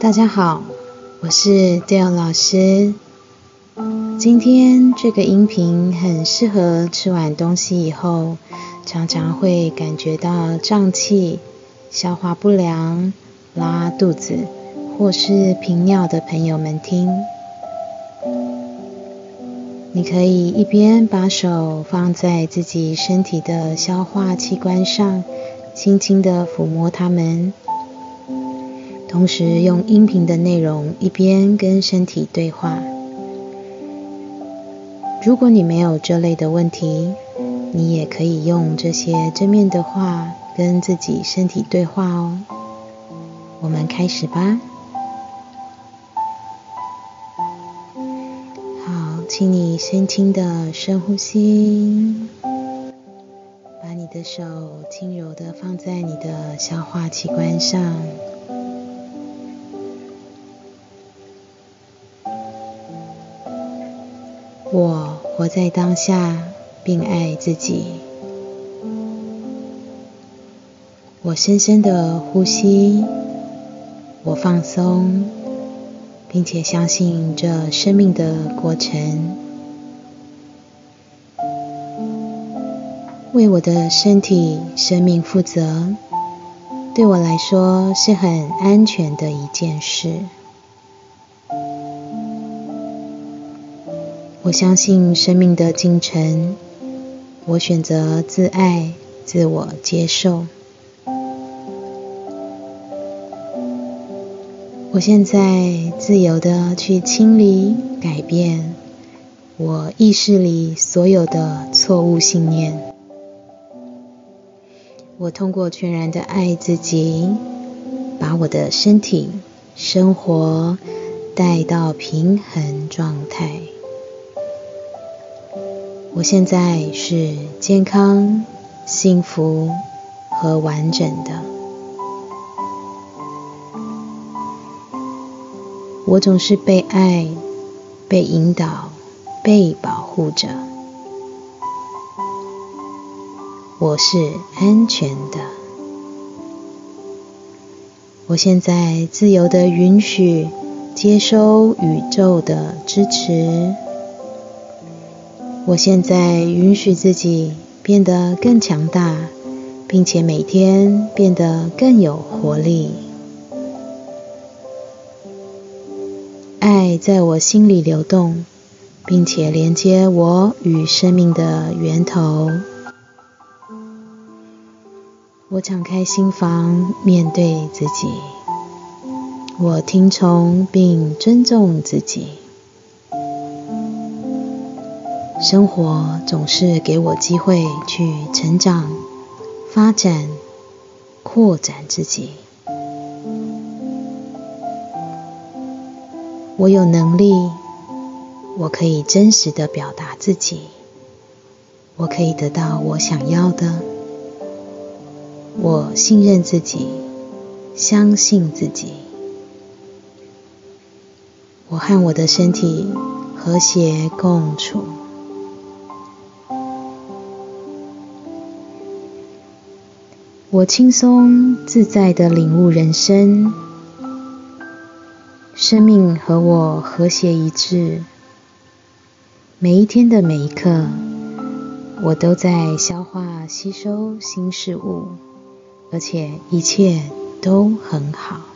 大家好，我是 Dale 老师。今天这个音频很适合吃完东西以后，常常会感觉到胀气、消化不良、拉肚子或是频尿的朋友们听。你可以一边把手放在自己身体的消化器官上，轻轻的抚摸它们。同时用音频的内容一边跟身体对话。如果你没有这类的问题，你也可以用这些正面的话跟自己身体对话哦。我们开始吧。请你轻轻的深呼吸，把你的手轻柔的放在你的消化器官上。我活在当下，并爱自己。我深深的呼吸，我放松，并且相信这生命的过程。为我的身体、生命负责，对我来说是很安全的一件事。我相信生命的进程，我选择自爱、自我接受。我现在自由的去清理、改变我意识里所有的错误信念。我通过全然的爱自己，把我的身体、生活带到平衡状态。我现在是健康、幸福和完整的。我总是被爱、被引导、被保护着。我是安全的。我现在自由的允许、接收宇宙的支持。我现在允许自己变得更强大，并且每天变得更有活力。爱在我心里流动，并且连接我与生命的源头。我敞开心房，面对自己。我听从并尊重自己。生活总是给我机会去成长、发展、扩展自己。我有能力，我可以真实的表达自己，我可以得到我想要的。我信任自己，相信自己。我和我的身体和谐共处。我轻松自在的领悟人生，生命和我和谐一致。每一天的每一刻，我都在消化吸收新事物，而且一切都很好。